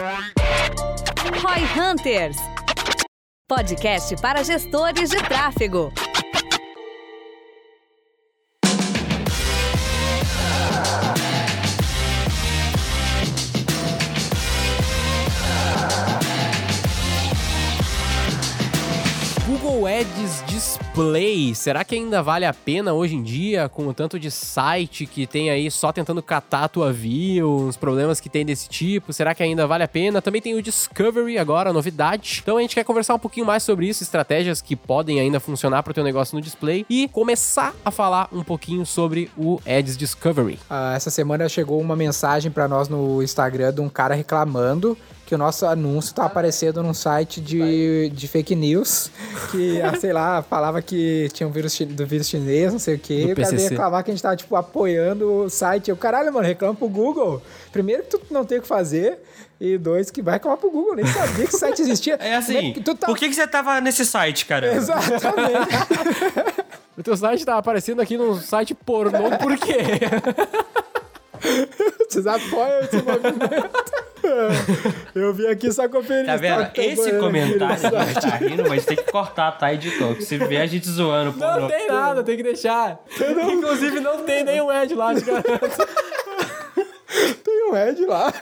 Roy Hunters. Podcast para gestores de tráfego. Google Ads Display, será que ainda vale a pena hoje em dia, com o tanto de site que tem aí só tentando catar a tua view, os problemas que tem desse tipo? Será que ainda vale a pena? Também tem o Discovery agora, novidade. Então a gente quer conversar um pouquinho mais sobre isso, estratégias que podem ainda funcionar para o teu negócio no display e começar a falar um pouquinho sobre o Ads Discovery. Ah, essa semana chegou uma mensagem para nós no Instagram de um cara reclamando que o nosso anúncio tá aparecendo num site de, de fake news, que, ah, sei lá, falava que tinha um vírus do vírus chinês, não sei o quê. Do O cara veio reclamar que a gente tava, tipo, apoiando o site. Eu, caralho, mano, reclama pro Google. Primeiro que tu não tem o que fazer, e dois, que vai reclamar pro Google. Nem sabia que esse site existia. É assim, que tu tá... por que, que você tava nesse site, cara? Exatamente. O teu site tá aparecendo aqui num site pornô, por quê? Vocês apoiam esse movimento. Eu vim aqui só conferir. Tá vendo? Esse comentário a gente tá rindo, mas tem que cortar, tá, editor? Que se vê a gente zoando, pô. Não tem nada, tem que deixar. Inclusive, não tem nenhum ad lá, te garanto. Tem um Ed lá.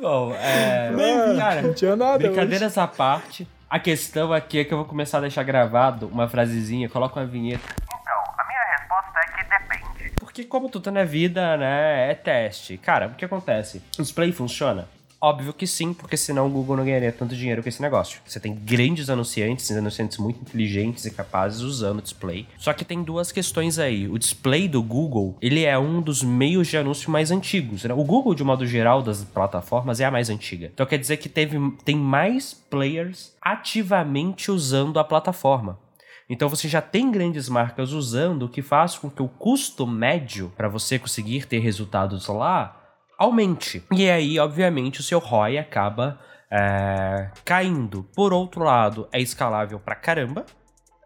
Bom, é. Cara, Não tinha nada brincadeiras à parte. A questão aqui é que eu vou começar a deixar gravado uma frasezinha, coloca uma vinheta. Então, a minha resposta é que depende. Porque como tudo na vida, né, é teste. Cara, o que acontece? O display funciona? Óbvio que sim, porque senão o Google não ganharia tanto dinheiro com esse negócio. Você tem grandes anunciantes, anunciantes muito inteligentes e capazes usando o display. Só que tem duas questões aí. O display do Google, ele é um dos meios de anúncio mais antigos. Né? O Google, de modo geral, das plataformas, é a mais antiga. Então quer dizer que teve, tem mais players ativamente usando a plataforma. Então você já tem grandes marcas usando, o que faz com que o custo médio para você conseguir ter resultados lá aumente. E aí, obviamente, o seu ROI acaba é, caindo. Por outro lado, é escalável pra caramba.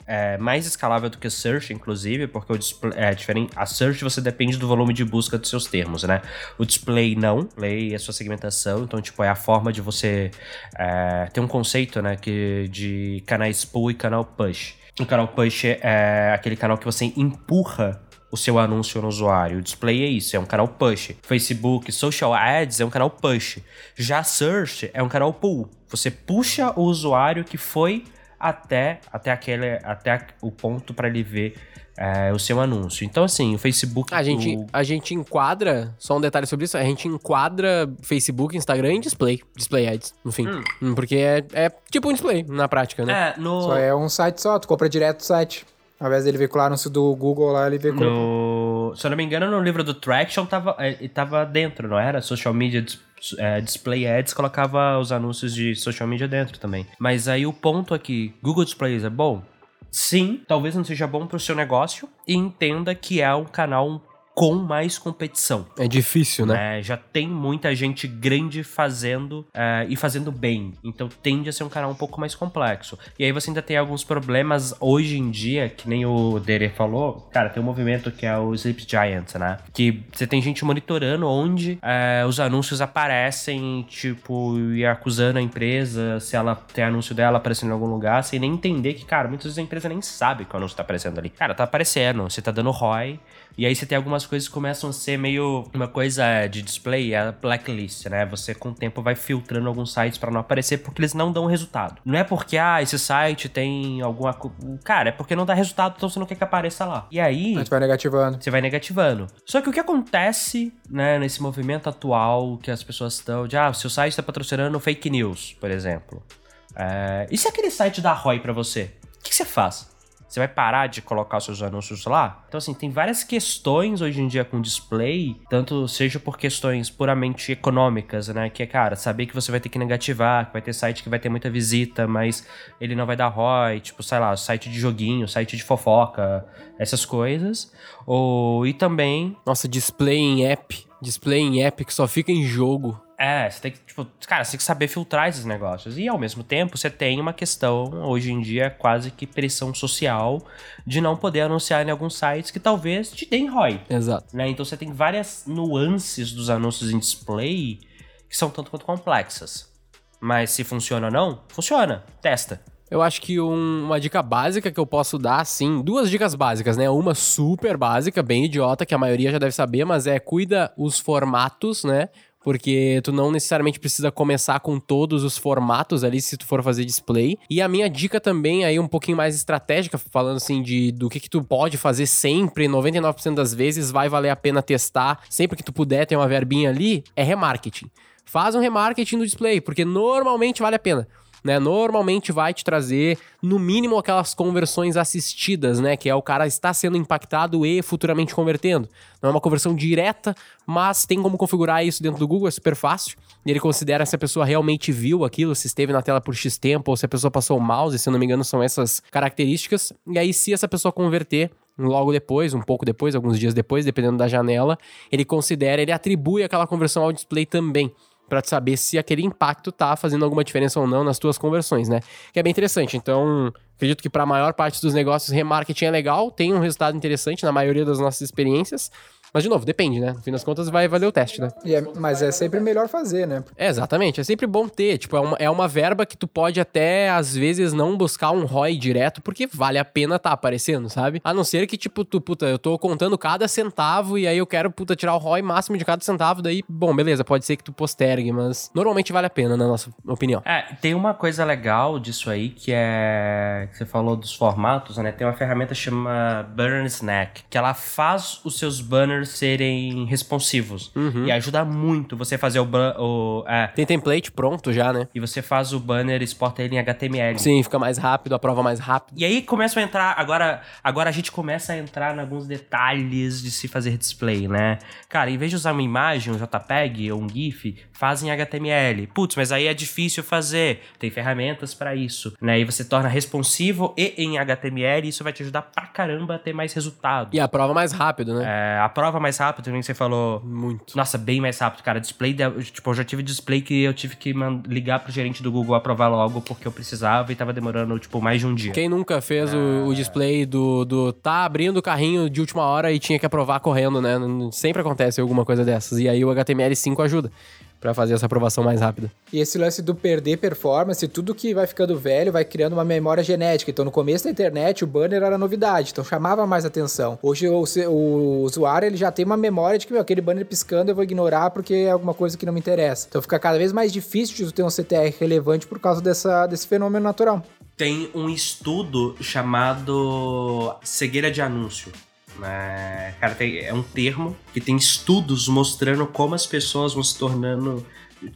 É mais escalável do que Search, inclusive, porque o display é diferente. A Search você depende do volume de busca dos seus termos, né? O display não. Display é sua segmentação, então, tipo, é a forma de você é, ter um conceito, né? Que, de canais pull e canal push. O canal push é aquele canal que você empurra o seu anúncio no usuário. O display é isso, é um canal push. Facebook, social ads é um canal push. Já search é um canal pull. Você puxa o usuário que foi até, até, aquele, até o ponto para ele ver é, o seu anúncio. Então, assim, o Facebook. A gente, o- a gente enquadra, só um detalhe sobre isso, a gente enquadra Facebook, Instagram em display, display ads, no fim. Hum, Porque é, é tipo um display na prática, né? É, no. Só é um site só, tu compra direto do site. Ao invés dele veicular anúncio do Google lá, ele veicula. No, se eu não me engano, no livro do Traction tava, é, tava dentro, não era? Social Media é, Display Ads colocava os anúncios de social media dentro também. Mas aí o ponto aqui, Google Displays é bom? Sim, talvez não seja bom pro seu negócio e entenda que é um canal com mais competição. É difícil, né? É, já tem muita gente grande fazendo é, e fazendo bem. Então tende a ser um canal um pouco mais complexo. E aí você ainda tem alguns problemas hoje em dia, que nem o Dere falou. Cara, tem um movimento que é o Sleep Giant, né? Que você tem gente monitorando onde é, os anúncios aparecem, tipo, e acusando a empresa se ela tem anúncio dela aparecendo em algum lugar, sem nem entender que, cara, muitas vezes a empresa nem sabe que o anúncio tá aparecendo ali. Cara, tá aparecendo, você tá dando ROI. E aí você tem algumas coisas que começam a ser meio uma coisa de display, é a blacklist, né? Você com o tempo vai filtrando alguns sites pra não aparecer porque eles não dão resultado. Não é porque ah, esse site tem alguma cara, é porque não dá resultado, então você não quer que apareça lá. E aí, A gente vai negativando. você vai negativando. Só que o que acontece, né, nesse movimento atual que as pessoas estão de, ah, o seu site está patrocinando fake news, por exemplo. É, e se aquele site dá ROI pra você? O que, que você faz? Você vai parar de colocar os seus anúncios lá? Então, assim, tem várias questões hoje em dia com display, tanto seja por questões puramente econômicas, né? Que é, cara, saber que você vai ter que negativar, que vai ter site que vai ter muita visita, mas ele não vai dar ROI, tipo, sei lá, site de joguinho, site de fofoca, essas coisas. Ou, e também Nossa, display em app. Display em app que só fica em jogo. É, você tem que, tipo, cara, você tem que saber filtrar esses negócios. E ao mesmo tempo, você tem uma questão, hoje em dia, quase que pressão social de não poder anunciar em alguns sites que talvez te deem ROI. Exato. Né? Então você tem várias nuances dos anúncios em display que são tanto quanto complexas. Mas se funciona ou não, funciona. Testa. Eu acho que um- uma dica básica que eu posso dar, assim, duas dicas básicas, né? Uma super básica, bem idiota, que a maioria já deve saber, mas é cuida os formatos, né? Porque tu não necessariamente precisa começar com todos os formatos ali se tu for fazer display. E a minha dica também aí um pouquinho mais estratégica, falando assim de do que que tu pode fazer sempre, 99% das vezes vai valer a pena testar, sempre que tu puder ter uma verbinha ali, é remarketing. Faz um remarketing no display, porque normalmente vale a pena né? Normalmente vai te trazer, no mínimo, aquelas conversões assistidas, né? Que é o cara está sendo impactado e futuramente convertendo. Não é uma conversão direta, mas tem como configurar isso dentro do Google, é super fácil. E ele considera se a pessoa realmente viu aquilo, se esteve na tela por X tempo, ou se a pessoa passou o mouse, se não me engano, são essas características. E aí, se essa pessoa converter, logo depois, um pouco depois, alguns dias depois, dependendo da janela, ele considera, ele atribui aquela conversão ao display também para saber se aquele impacto tá fazendo alguma diferença ou não nas tuas conversões, né? Que é bem interessante. Então, acredito que para a maior parte dos negócios, remarketing é legal, tem um resultado interessante na maioria das nossas experiências. Mas, de novo, depende, né? No fim das contas, vai valer o teste, né? E é- mas é sempre melhor fazer, né? É, exatamente. É sempre bom ter. Tipo, é uma, é uma verba que tu pode até, às vezes, não buscar um ROI direto, porque vale a pena tá aparecendo, sabe? A não ser que, tipo, tu, puta, eu tô contando cada centavo e aí eu quero, puta, tirar o ROI máximo de cada centavo, daí, bom, beleza, pode ser que tu postergue, mas normalmente vale a pena, na nossa opinião. É, tem uma coisa legal disso aí que é. que Você falou dos formatos, né? Tem uma ferramenta chama Banner Snack, que ela faz os seus banners serem responsivos. Uhum. E ajuda muito você fazer o. o é, Tem template pronto já, né? e você faz o banner e exporta ele em HTML. Sim, fica mais rápido, a prova mais rápido. E aí começa a entrar, agora, agora a gente começa a entrar em alguns detalhes de se fazer display, né? Cara, em vez de usar uma imagem, um JPEG ou um GIF, faz em HTML. Putz, mas aí é difícil fazer. Tem ferramentas pra isso, né? E você torna responsivo e em HTML, isso vai te ajudar pra caramba a ter mais resultado. E a prova mais rápido, né? É, a prova mais rápida, também que você falou. Muito. Nossa, bem mais rápido, cara. Display, tipo, eu já tive display que eu tive que ligar pro gerente do Google aprovar logo porque eu precisava e tava demorando, tipo, mais de um dia. Quem nunca fez o, o display do, do tá abrindo o carrinho de última hora e tinha que aprovar correndo, né? Sempre acontece alguma coisa dessas. E aí o HTML5 ajuda pra fazer essa aprovação mais rápida. E esse lance do perder performance, tudo que vai ficando velho vai criando uma memória genética. Então, no começo da internet, o banner era novidade, então chamava mais atenção. Hoje, o, o usuário ele já tem uma memória de que, meu, aquele banner piscando eu vou ignorar porque é alguma coisa que não me interessa. Então, fica cada vez mais difícil de ter um CTR relevante por causa dessa, desse fenômeno natural. Tem um estudo chamado cegueira de anúncio. Né? Cara, é um termo que tem estudos mostrando como as pessoas vão se tornando.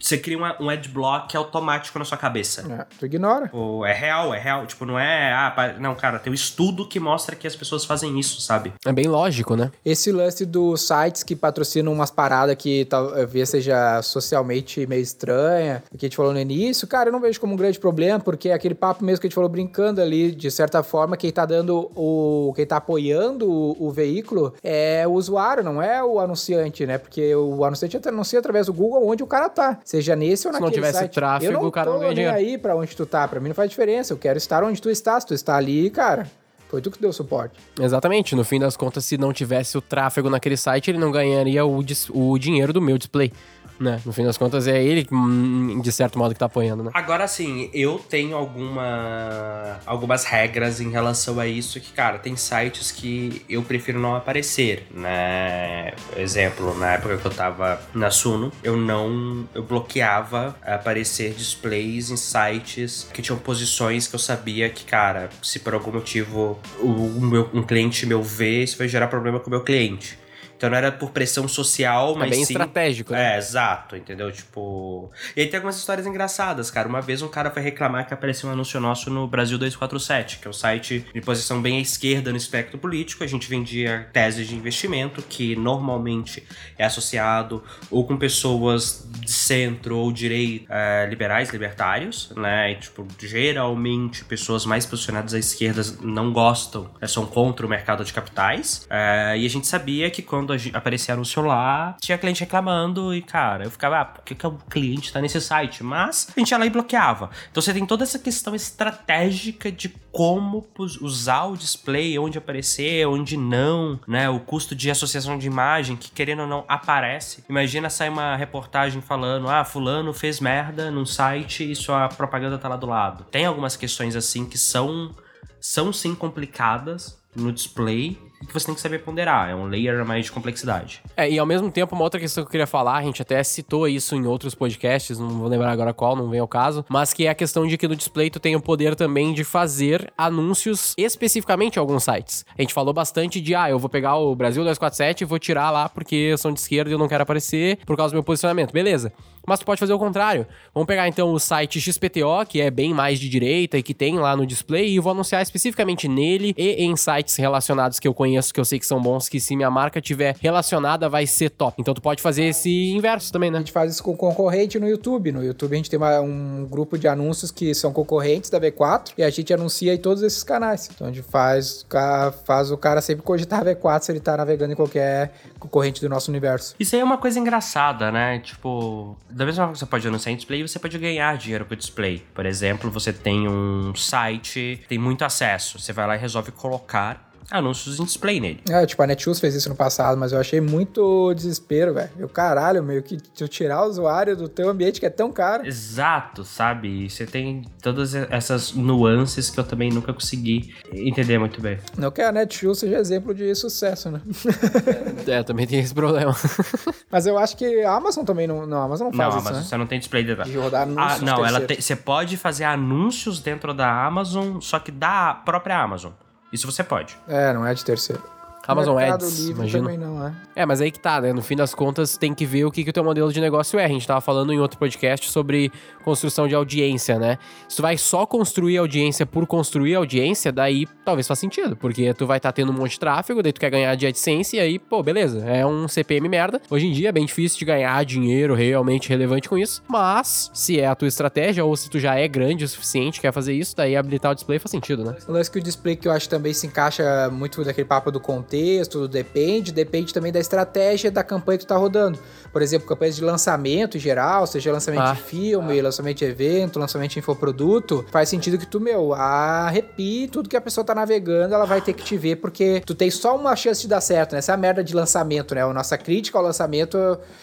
Você cria uma- um adblock automático na sua cabeça. É, tu ignora. Tipo, é real, é real. Tipo, não é. Ah, não, cara, tem um estudo que mostra que as pessoas fazem isso, sabe? É bem lógico, né? Esse lance dos sites que patrocinam umas paradas que talvez seja socialmente meio estranha, que a gente falou no início, cara, eu não vejo como um grande problema, porque é aquele papo mesmo que a gente falou brincando ali, de certa forma, quem tá dando o. quem tá apoiando o, o veículo é o usuário, não é o anunciante, né? Porque o anunciante anuncia através do Google onde o cara tá. Seja nesse ou Se não naquele tivesse site. tráfego, eu não o cara não ganha dinheiro. aí pra onde tu tá. Pra mim não faz diferença. Eu quero estar onde tu está. Se tu está ali, cara, foi tu que deu suporte. Exatamente. No fim das contas, se não tivesse o tráfego naquele site, ele não ganharia o, o dinheiro do meu display. Né? No fim das contas, é ele, hum, de certo modo, que tá apoiando, né? Agora sim, eu tenho alguma, algumas regras em relação a isso que, cara, tem sites que eu prefiro não aparecer, né? Exemplo, na época que eu tava na Suno, eu não, eu bloqueava aparecer displays em sites que tinham posições que eu sabia que, cara, se por algum motivo o, meu, um cliente meu ver, isso vai gerar problema com o meu cliente. Então não era por pressão social, mas é bem sim estratégico, né? é, exato, entendeu? Tipo. E aí tem algumas histórias engraçadas, cara. Uma vez um cara foi reclamar que apareceu um anúncio nosso no Brasil 247, que é um site de posição bem à esquerda no espectro político. A gente vendia teses de investimento, que normalmente é associado ou com pessoas de centro ou direita, é, liberais, libertários, né? E, tipo, geralmente pessoas mais posicionadas à esquerda não gostam, né, são contra o mercado de capitais. É, e a gente sabia que quando quando a gente- aparecia anúncio lá, tinha cliente reclamando e, cara, eu ficava, ah, por que, que o cliente tá nesse site? Mas a gente ia lá e bloqueava. Então você tem toda essa questão estratégica de como usar o display, onde aparecer, onde não, né? O custo de associação de imagem, que querendo ou não aparece. Imagina sair uma reportagem falando, ah, fulano fez merda num site e sua propaganda tá lá do lado. Tem algumas questões assim que são, são sim complicadas no display que você tem que saber ponderar. É um layer a mais de complexidade. É, e ao mesmo tempo, uma outra questão que eu queria falar, a gente até citou isso em outros podcasts, não vou lembrar agora qual, não vem ao caso, mas que é a questão de que no display tu tem o poder também de fazer anúncios especificamente em alguns sites. A gente falou bastante de, ah, eu vou pegar o Brasil 247 e vou tirar lá porque eu sou de esquerda e eu não quero aparecer por causa do meu posicionamento. Beleza. Mas tu pode fazer o contrário. Vamos pegar então o site XPTO, que é bem mais de direita e que tem lá no display, e vou anunciar especificamente nele e em sites relacionados que eu conheço, que eu sei que são bons, que se minha marca tiver relacionada vai ser top. Então tu pode fazer esse inverso também, A né? gente faz isso com concorrente no YouTube. No YouTube a gente tem uma- um grupo de anúncios que são concorrentes da V4 e a gente anuncia em todos esses canais. Então a gente faz, o faz o cara sempre cogitar a V4 se ele tá navegando em qualquer concorrente do nosso universo. Isso aí é uma coisa engraçada, né? Tipo, da mesma forma que você pode anunciar em display, você pode ganhar dinheiro com o display. Por exemplo, você tem um site, tem muito acesso. Você vai lá e resolve colocar anúncios em display nele. É, tipo, a Netshoes fez isso no passado, mas eu achei muito desespero, velho. Eu, caralho, meio que tu tirar o usuário do teu ambiente que é tão caro. Exato, sabe? E você tem todas essas nuances que eu também nunca consegui entender muito bem. Não que a Netshoes seja exemplo de sucesso, né? É, também tem esse problema. Mas eu acho que a Amazon também não, não a Amazon não faz não, isso, mas né? você não tem display dentro. De rodar Ah, anúncios não, ela tem, você pode fazer anúncios dentro da Amazon, só que da própria Amazon. Isso você pode. É, não é de terceiro. Amazon Mercado Ads, Livre também não é. É, mas aí que tá, né? No fim das contas, tem que ver o que, que o teu modelo de negócio é. A gente tava falando em outro podcast sobre construção de audiência, né? Se tu vai só construir audiência por construir audiência, daí talvez faça sentido. Porque tu vai estar tendo um monte de tráfego, daí tu quer ganhar de AdSense, e aí, pô, beleza. É um CPM merda. Hoje em dia é bem difícil de ganhar dinheiro realmente relevante com isso. Mas, se é a tua estratégia, ou se tu já é grande o suficiente, quer fazer isso, daí habilitar o display faz sentido, né? O lance que o display que eu acho também se encaixa muito daquele papo do contexto, do depende, depende também da estratégia da campanha que tu tá rodando. Por exemplo, campanhas de lançamento em geral, seja lançamento Ah. de filme, lançamento de evento, lançamento de infoproduto, faz sentido que tu, meu, arrepie tudo que a pessoa tá navegando, ela vai ter que te ver, porque tu tem só uma chance de dar certo, né? Essa é a merda de lançamento, né? A nossa crítica ao lançamento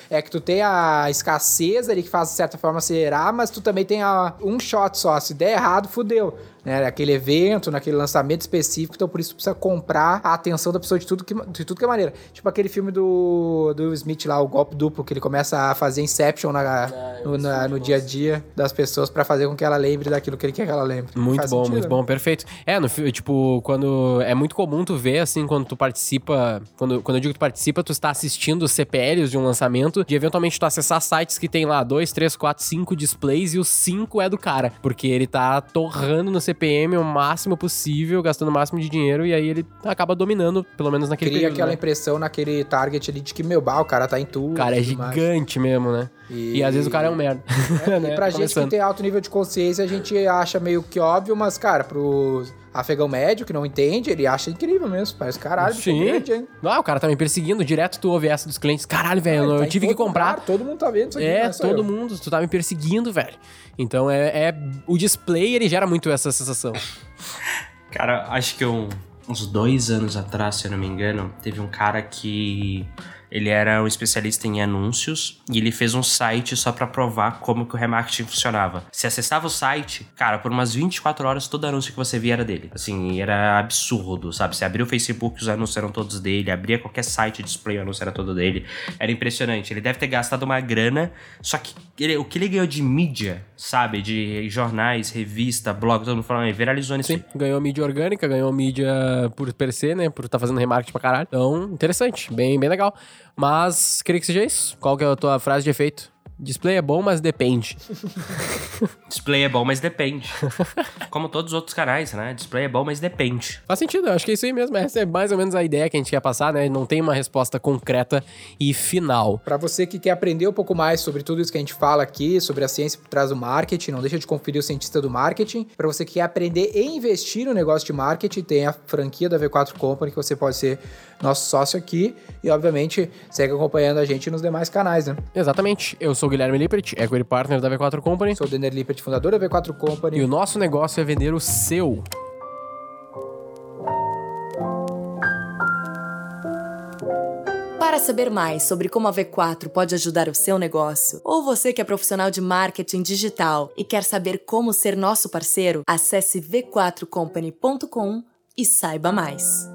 é que tu tem a escassez ali que faz, de certa forma, acelerar, mas tu também tem a, um shot só. Se der errado, fudeu né, naquele evento, naquele lançamento específico, então por isso tu precisa comprar a atenção da pessoa de tudo que, de tudo que é maneira. Tipo aquele filme do, do Smith lá, o golpe duplo, que ele começa a fazer Inception na, no, na- no dia a dia das pessoas pra fazer com que ela lembre daquilo que ele quer que ela lembre. Muito Faz bom, sentido, muito né? bom, perfeito. É, no, tipo, quando. É muito comum tu ver, assim, quando tu participa. Quando, quando eu digo que tu participa, tu está assistindo os CPLs de um lançamento, de eventualmente tu acessar sites que tem lá 2, 3, 4, 5 displays e o 5 é do cara. Porque ele tá torrando no CPM o máximo possível, gastando o máximo de dinheiro, e aí ele acaba dominando, pelo menos naquele Cria período. aquela né? impressão naquele target ali de que, meu, bah, o cara tá em tudo. O cara é tudo mais. gigante mesmo, né? E... E- às vezes o cara é um merda. É, né? E pra gente que tem alto nível de consciência, a gente acha meio que óbvio, mas, cara, pro afegão médio que não entende, ele acha incrível mesmo. Parece caralho, bicho Sim. grande, hein? Ah, o cara tá me perseguindo direto, tu ouve essa dos clientes. Caralho, velho, Ele eu tá tive que comprar. lugar, todo mundo tá vendo isso aqui. É, só todo eu. mundo, tu tá me perseguindo, velho. Então é, é- O display, ele gera muito essa sensação. Cara, acho que uns dois anos atrás, se eu não me engano, teve um cara que ele era um especialista em anúncios e ele fez um site só pra provar como que o remarketing funcionava. Se acessava o site, cara, por umas 24 horas todo anúncio que você via era dele. Assim, era absurdo, sabe? Você abria o Facebook, os anúncios eram todos dele, abria qualquer site display, o anúncio era todo dele. Era impressionante. Ele deve ter gastado uma grana, só que ele- o que ele ganhou de mídia, sabe? De jornais, revista, blog, todo mundo falando, "Ai, viralizou nisso Sim, ganhou mídia orgânica, ganhou mídia por per se, né? Por estar fazendo remarketing pra caralho. Então, interessante, bem, bem legal. Mas, queria que seja isso. Qual que é a tua frase de efeito? Display é bom, mas depende. Display é bom, mas depende. Como todos os outros canais, né? Display é bom, mas depende. Faz sentido, eu acho que é isso aí mesmo. Essa é mais ou menos a ideia que a gente quer passar, né? Não tem uma resposta concreta e final. Para você que quer aprender um pouco mais sobre tudo isso que a gente fala aqui, sobre a ciência por trás do marketing, não deixa de conferir o cientista do marketing. Para você que quer aprender e investir no negócio de marketing, tem a franquia da V4 Company que você pode ser nosso sócio aqui e obviamente segue acompanhando a gente nos demais canais, né? Exatamente. Eu sou o Guilherme Lippert, Equity Partner da V4 Company. Sou o Denner Lippert, fundador da V4 Company. E o nosso negócio é vender o seu. Para saber mais sobre como a V4 pode ajudar o seu negócio, ou você que é profissional de marketing digital e quer saber como ser nosso parceiro, acesse v4company.com e saiba mais.